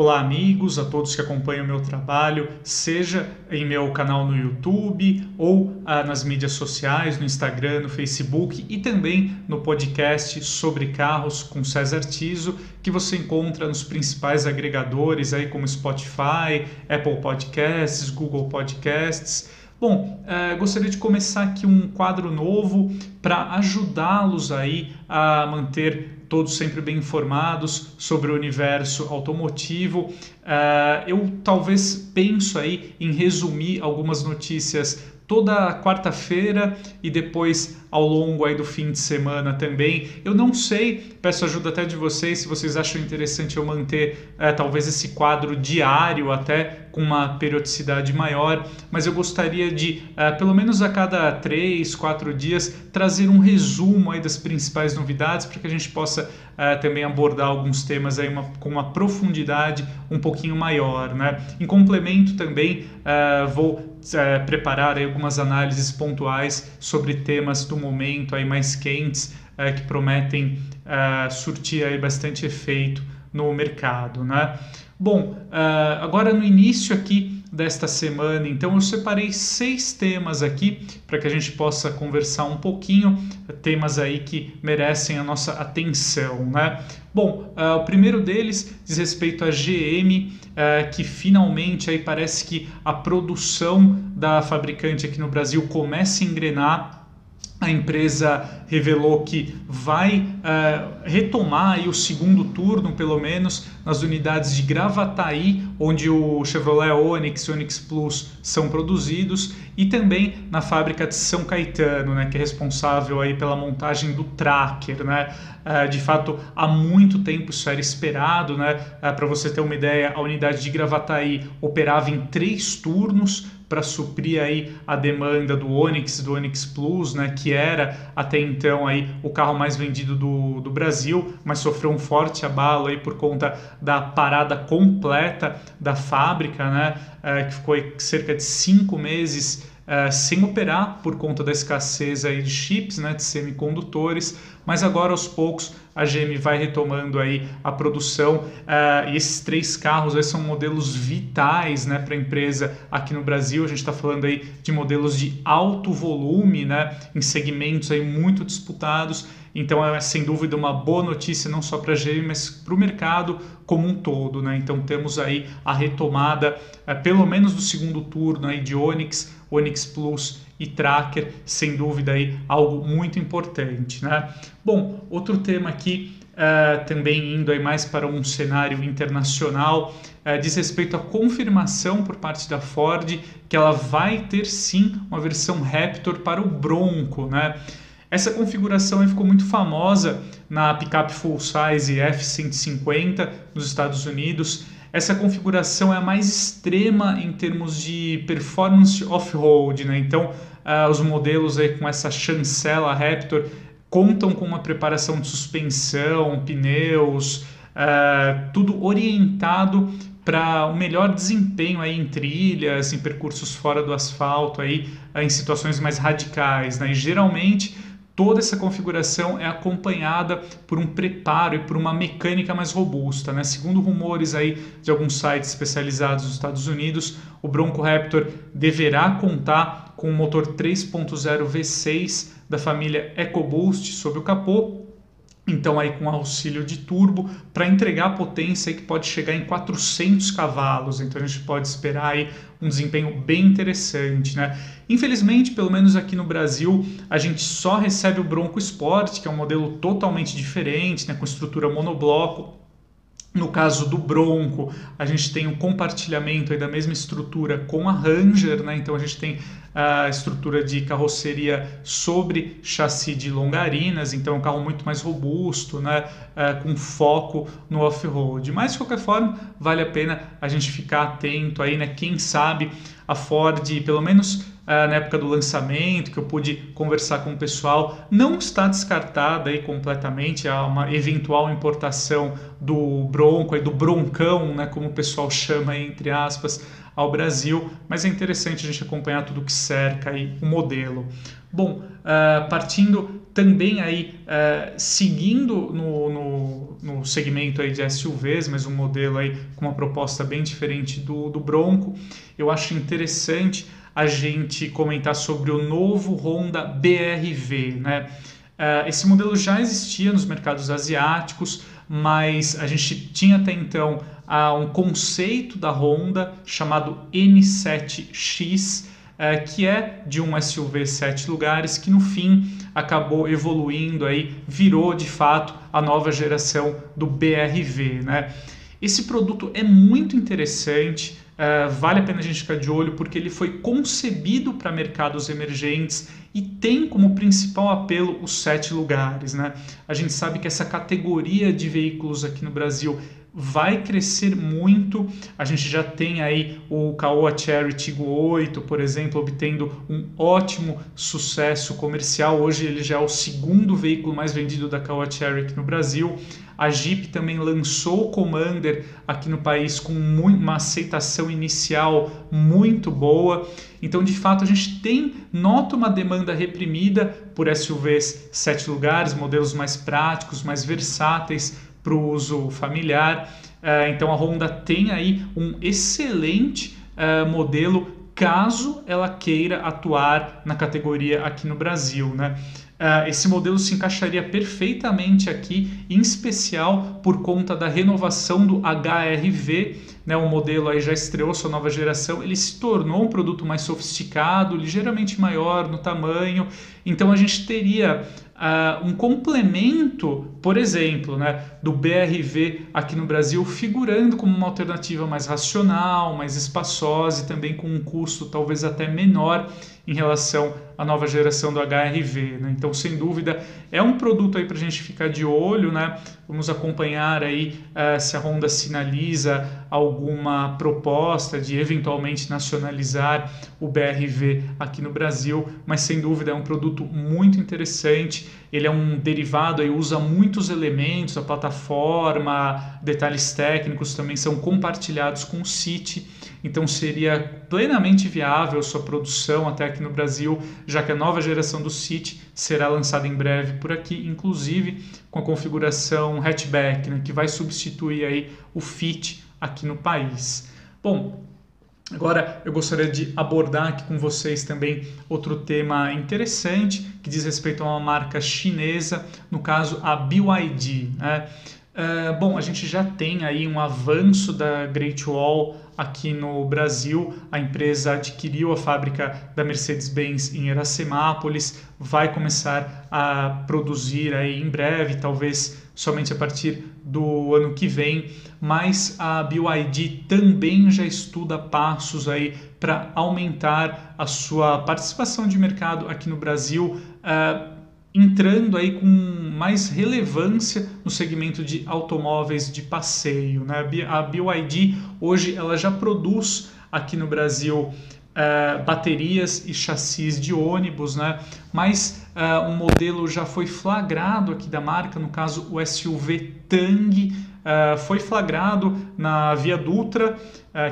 Olá, amigos, a todos que acompanham o meu trabalho, seja em meu canal no YouTube ou ah, nas mídias sociais, no Instagram, no Facebook e também no podcast sobre carros com César Tiso, que você encontra nos principais agregadores aí como Spotify, Apple Podcasts, Google Podcasts. Bom, eh, gostaria de começar aqui um quadro novo para ajudá-los aí a manter todos sempre bem informados sobre o universo automotivo. Uh, eu talvez penso aí em resumir algumas notícias toda quarta-feira e depois ao longo aí do fim de semana também. Eu não sei, peço ajuda até de vocês se vocês acham interessante eu manter é, talvez esse quadro diário até com uma periodicidade maior, mas eu gostaria de, é, pelo menos a cada três, quatro dias, trazer um resumo aí das principais novidades para que a gente possa é, também abordar alguns temas aí uma, com uma profundidade um pouquinho maior. Né? Em complemento também, vou preparar aí algumas análises pontuais sobre temas do momento aí mais quentes é, que prometem é, surtir aí bastante efeito no mercado, né? Bom, uh, agora no início aqui desta semana, então eu separei seis temas aqui para que a gente possa conversar um pouquinho, temas aí que merecem a nossa atenção, né? Bom, uh, o primeiro deles diz respeito à GM, uh, que finalmente aí parece que a produção da fabricante aqui no Brasil começa a engrenar a empresa revelou que vai uh, retomar aí o segundo turno, pelo menos, nas unidades de Gravataí, onde o Chevrolet Onix e Onix Plus são produzidos, e também na fábrica de São Caetano, né, que é responsável aí pela montagem do Tracker. Né? Uh, de fato, há muito tempo isso era esperado. Né? Uh, Para você ter uma ideia, a unidade de Gravataí operava em três turnos, para suprir aí a demanda do Onix, do Onix Plus, né, que era até então aí o carro mais vendido do, do Brasil, mas sofreu um forte abalo aí por conta da parada completa da fábrica, né, é, que ficou cerca de cinco meses é, sem operar por conta da escassez aí de chips, né, de semicondutores, mas agora aos poucos a GM vai retomando aí a produção uh, e esses três carros aí são modelos vitais né, para a empresa aqui no Brasil. A gente está falando aí de modelos de alto volume, né, em segmentos aí muito disputados. Então é sem dúvida uma boa notícia não só para a GM, mas para o mercado como um todo. Né? Então temos aí a retomada, uh, pelo menos do segundo turno aí de Onix, Onix Plus e Tracker, sem dúvida aí algo muito importante, né? Bom, outro tema aqui uh, também indo aí mais para um cenário internacional uh, diz respeito à confirmação por parte da Ford que ela vai ter sim uma versão Raptor para o Bronco, né? Essa configuração ficou muito famosa na picape full size F150 nos Estados Unidos. Essa configuração é a mais extrema em termos de performance off-road, né? Então, uh, os modelos aí com essa chancela Raptor contam com uma preparação de suspensão, pneus, uh, tudo orientado para o um melhor desempenho aí em trilhas, em percursos fora do asfalto, aí, em situações mais radicais. Né? E geralmente toda essa configuração é acompanhada por um preparo e por uma mecânica mais robusta. Né? Segundo rumores aí de alguns sites especializados nos Estados Unidos, o Bronco Raptor deverá contar com um motor 3.0 V6 da família EcoBoost sob o capô, então aí com auxílio de turbo para entregar potência que pode chegar em 400 cavalos. Então a gente pode esperar aí um desempenho bem interessante, né? Infelizmente, pelo menos aqui no Brasil, a gente só recebe o Bronco Sport, que é um modelo totalmente diferente, né, com estrutura monobloco no caso do Bronco, a gente tem um compartilhamento da mesma estrutura com a Ranger, né? então a gente tem a estrutura de carroceria sobre chassi de longarinas, então é um carro muito mais robusto, né? É, com foco no off-road. Mas de qualquer forma, vale a pena a gente ficar atento aí, né? Quem sabe a Ford, pelo menos uh, na época do lançamento, que eu pude conversar com o pessoal, não está descartada aí completamente a uma eventual importação do Bronco, aí do Broncão, né, como o pessoal chama entre aspas, ao Brasil, mas é interessante a gente acompanhar tudo que cerca aí o modelo. Bom, uh, partindo também aí uh, seguindo no, no, no, segmento aí de SUVs, mas um modelo aí com uma proposta bem diferente do, do Bronco. Eu acho interessante a gente comentar sobre o novo Honda BRV, né? Uh, esse modelo já existia nos mercados asiáticos, mas a gente tinha até então uh, um conceito da Honda chamado N7X, uh, que é de um SUV sete lugares que no fim acabou evoluindo aí, virou de fato a nova geração do BRV, né? Esse produto é muito interessante, uh, vale a pena a gente ficar de olho porque ele foi concebido para mercados emergentes e tem como principal apelo os sete lugares. Né? A gente sabe que essa categoria de veículos aqui no Brasil vai crescer muito. A gente já tem aí o Caoa Cherry Tiggo 8, por exemplo, obtendo um ótimo sucesso comercial. Hoje ele já é o segundo veículo mais vendido da Caoa Cherry aqui no Brasil. A Jeep também lançou o Commander aqui no país com uma aceitação inicial muito boa. Então, de fato, a gente tem nota uma demanda reprimida por SUVs sete lugares, modelos mais práticos, mais versáteis para o uso familiar. Uh, então, a Honda tem aí um excelente uh, modelo caso ela queira atuar na categoria aqui no Brasil, né? Uh, esse modelo se encaixaria perfeitamente aqui, em especial por conta da renovação do HRV, né? O modelo aí já estreou sua nova geração, ele se tornou um produto mais sofisticado, ligeiramente maior no tamanho, então a gente teria uh, um complemento, por exemplo, né, do BRV aqui no Brasil, figurando como uma alternativa mais racional, mais espaçosa e também com um custo talvez até menor em relação à nova geração do HRV. Né? Então, sem dúvida, é um produto aí para a gente ficar de olho, né? Vamos acompanhar aí uh, se a Honda sinaliza alguma proposta de eventualmente nacionalizar o BRV aqui no Brasil, mas sem dúvida é um produto muito interessante. Ele é um derivado aí usa muitos elementos, a plataforma, detalhes técnicos também são compartilhados com o City então seria plenamente viável sua produção até aqui no Brasil, já que a nova geração do City será lançada em breve por aqui, inclusive com a configuração hatchback, né, que vai substituir aí o Fit aqui no país. Bom, Agora eu gostaria de abordar aqui com vocês também outro tema interessante que diz respeito a uma marca chinesa, no caso a BYD. Né? Uh, bom, a gente já tem aí um avanço da Great Wall aqui no Brasil. A empresa adquiriu a fábrica da Mercedes-Benz em Iracemápolis, vai começar a produzir aí em breve, talvez somente a partir do ano que vem, mas a BYD também já estuda passos aí para aumentar a sua participação de mercado aqui no Brasil. Uh, entrando aí com mais relevância no segmento de automóveis de passeio. Né? A BYD hoje ela já produz aqui no Brasil Uh, baterias e chassis de ônibus, né? Mas uh, um modelo já foi flagrado aqui da marca, no caso o SUV Tang, uh, foi flagrado na Via Dutra,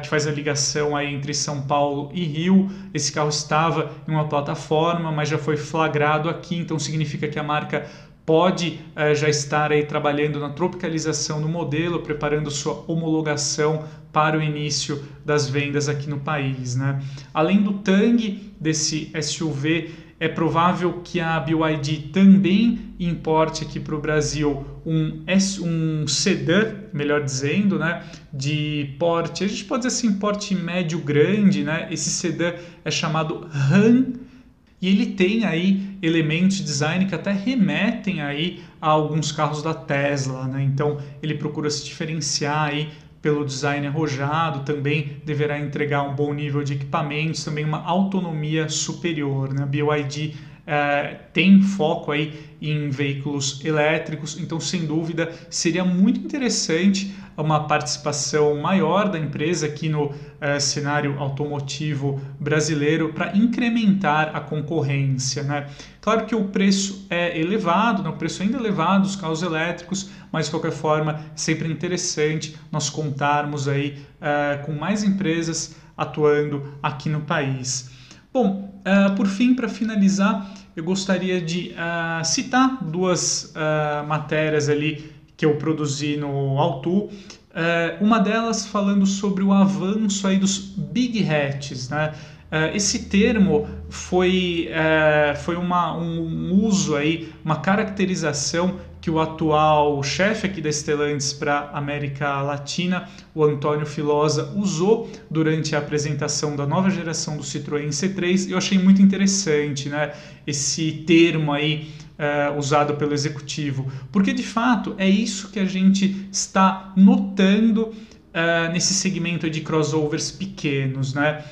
que faz a ligação aí entre São Paulo e Rio. Esse carro estava em uma plataforma, mas já foi flagrado aqui, então significa que a marca pode uh, já estar aí trabalhando na tropicalização do modelo, preparando sua homologação para o início das vendas aqui no país. Né? Além do Tang, desse SUV é provável que a BYD também importe aqui para o Brasil um, um sedã, melhor dizendo, né, de porte, a gente pode dizer assim, porte médio grande, né? Esse sedã é chamado Han e ele tem aí elementos de design que até remetem aí a alguns carros da Tesla, né? Então ele procura se diferenciar aí pelo design arrojado, também deverá entregar um bom nível de equipamentos, também uma autonomia superior. Né? A BYD é, tem foco aí em veículos elétricos, então sem dúvida seria muito interessante uma participação maior da empresa aqui no é, cenário automotivo brasileiro para incrementar a concorrência. Né? Claro que o preço é elevado, né? o preço ainda é elevado dos carros elétricos, mas de qualquer forma é sempre interessante nós contarmos aí é, com mais empresas atuando aqui no país. Bom, uh, por fim, para finalizar, eu gostaria de citar duas matérias ali que eu produzi no Altu. uma delas falando sobre o avanço aí dos big hats, né? esse termo foi, foi uma, um uso aí, uma caracterização que o atual chefe aqui da Stellantis para América Latina, o Antônio Filosa, usou durante a apresentação da nova geração do Citroën C3. Eu achei muito interessante, né? Esse termo aí uh, usado pelo executivo, porque de fato é isso que a gente está notando uh, nesse segmento de crossovers pequenos, né?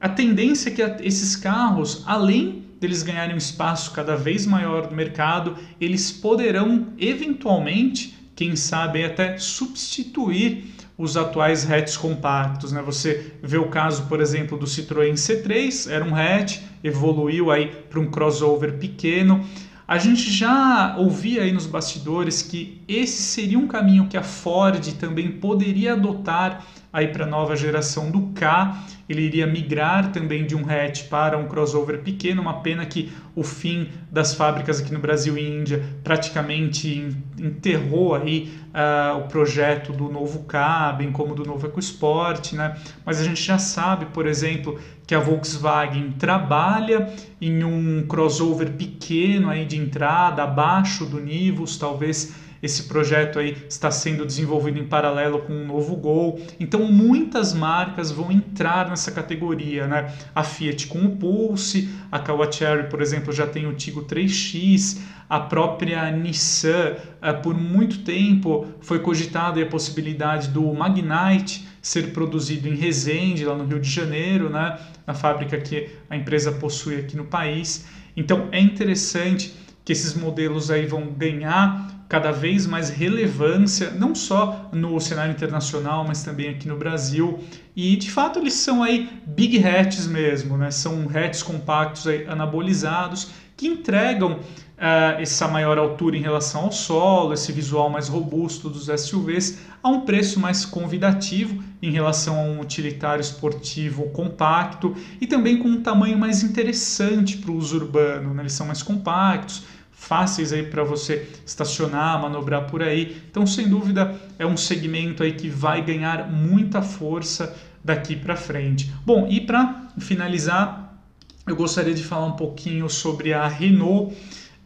A tendência é que esses carros, além deles ganharem um espaço cada vez maior no mercado, eles poderão eventualmente, quem sabe até substituir os atuais hatches compactos. Né? Você vê o caso, por exemplo, do Citroën C3, era um hatch, evoluiu aí para um crossover pequeno. A gente já ouvia aí nos bastidores que esse seria um caminho que a Ford também poderia adotar aí para a nova geração do K ele iria migrar também de um hatch para um crossover pequeno, uma pena que o fim das fábricas aqui no Brasil e Índia praticamente enterrou aí uh, o projeto do novo K, bem como do novo EcoSport, né? Mas a gente já sabe, por exemplo, que a Volkswagen trabalha em um crossover pequeno aí de entrada, abaixo do Nivus, talvez esse projeto aí está sendo desenvolvido em paralelo com um novo Gol. Então muitas marcas vão entrar nessa categoria, né? A Fiat com o Pulse, a Kawacheri, por exemplo, já tem o Tigo 3X, a própria Nissan, eh, por muito tempo foi cogitada a possibilidade do Magnite ser produzido em Resende, lá no Rio de Janeiro, né? na fábrica que a empresa possui aqui no país. Então é interessante que esses modelos aí vão ganhar cada vez mais relevância, não só no cenário internacional, mas também aqui no Brasil. E de fato eles são aí big hatches mesmo, né? São hatches compactos aí, anabolizados que entregam uh, essa maior altura em relação ao solo, esse visual mais robusto dos SUVs a um preço mais convidativo em relação a um utilitário esportivo compacto e também com um tamanho mais interessante para o uso urbano. Né? Eles são mais compactos, fáceis aí para você estacionar, manobrar por aí. Então, sem dúvida, é um segmento aí que vai ganhar muita força daqui para frente. Bom, e para finalizar, eu gostaria de falar um pouquinho sobre a Renault.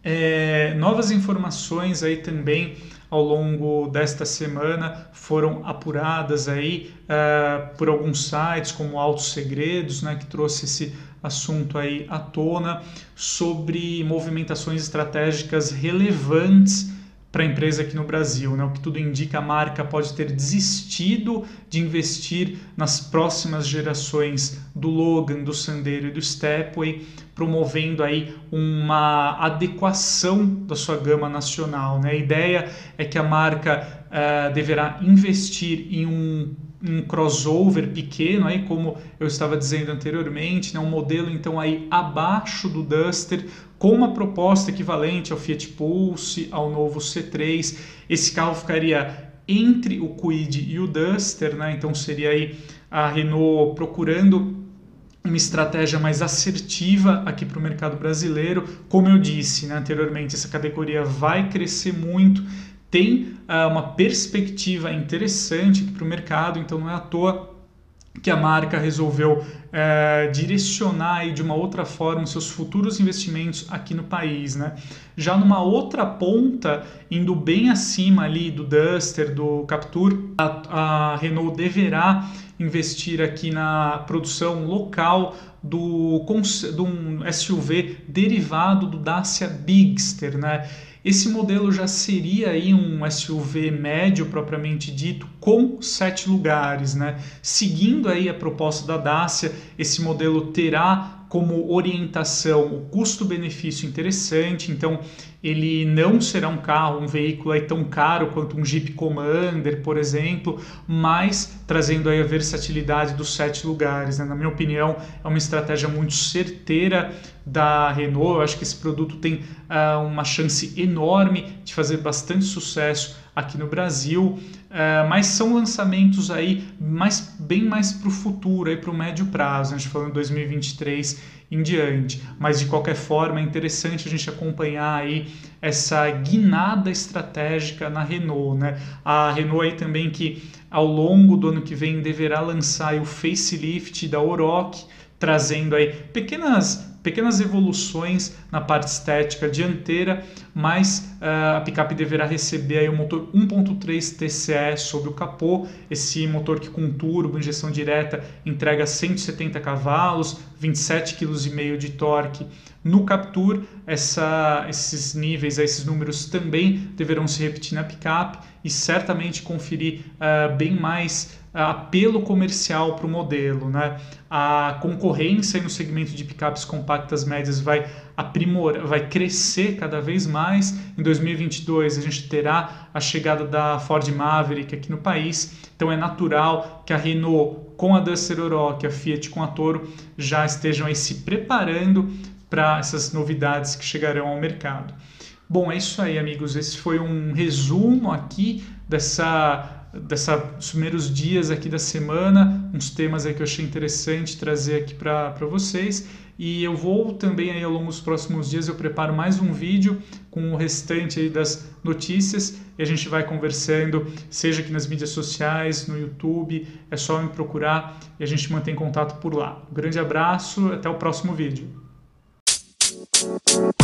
É, novas informações aí também ao longo desta semana foram apuradas aí uh, por alguns sites como Altos Segredos, né, que trouxe esse assunto aí à tona sobre movimentações estratégicas relevantes para a empresa aqui no Brasil. Né? O que tudo indica, a marca pode ter desistido de investir nas próximas gerações do Logan, do Sandero e do Stepway, promovendo aí uma adequação da sua gama nacional. Né? A ideia é que a marca uh, deverá investir em um um crossover pequeno aí como eu estava dizendo anteriormente, né, um modelo então aí abaixo do Duster com uma proposta equivalente ao Fiat Pulse, ao novo C3. Esse carro ficaria entre o Kwid e o Duster, né? Então seria aí a Renault procurando uma estratégia mais assertiva aqui para o mercado brasileiro. Como eu disse né, anteriormente, essa categoria vai crescer muito tem uh, uma perspectiva interessante para o mercado, então não é à toa que a marca resolveu uh, direcionar de uma outra forma seus futuros investimentos aqui no país, né? Já numa outra ponta, indo bem acima ali do Duster, do Captur, a, a Renault deverá investir aqui na produção local do, do um SUV derivado do Dacia Bigster, né? Esse modelo já seria aí um SUV médio propriamente dito, com sete lugares, né? Seguindo aí a proposta da Dacia, esse modelo terá como orientação o custo-benefício interessante, então ele não será um carro, um veículo aí tão caro quanto um Jeep Commander, por exemplo, mas trazendo aí a versatilidade dos sete lugares. Né? Na minha opinião, é uma estratégia muito certeira da Renault. Eu acho que esse produto tem uh, uma chance enorme de fazer bastante sucesso aqui no Brasil, uh, mas são lançamentos aí mais, bem mais para o futuro, para o médio prazo, a gente falando 2023 em diante. Mas de qualquer forma é interessante a gente acompanhar aí essa guinada estratégica na Renault, né? A Renault aí também que ao longo do ano que vem deverá lançar o facelift da Oroch, trazendo aí pequenas pequenas evoluções na parte estética dianteira, mas uh, a picape deverá receber aí o motor 1.3 TCE sobre o capô, esse motor que com turbo, injeção direta, entrega 170 cavalos, 27,5 kg de torque. No Captur, essa, esses níveis, esses números também deverão se repetir na picape e certamente conferir uh, bem mais apelo comercial para o modelo. Né? A concorrência no segmento de picapes compactas médias vai aprimorar, vai crescer cada vez mais. Em 2022 a gente terá a chegada da Ford Maverick aqui no país, então é natural que a Renault com a Duster Oroch, a Fiat com a Toro já estejam aí se preparando para essas novidades que chegarão ao mercado. Bom, é isso aí, amigos. Esse foi um resumo aqui dessa desses primeiros dias aqui da semana, uns temas aí que eu achei interessante trazer aqui para vocês. E eu vou também aí ao longo dos próximos dias eu preparo mais um vídeo com o restante aí das notícias e a gente vai conversando, seja aqui nas mídias sociais, no YouTube, é só me procurar e a gente mantém contato por lá. Um grande abraço, até o próximo vídeo. Thank you.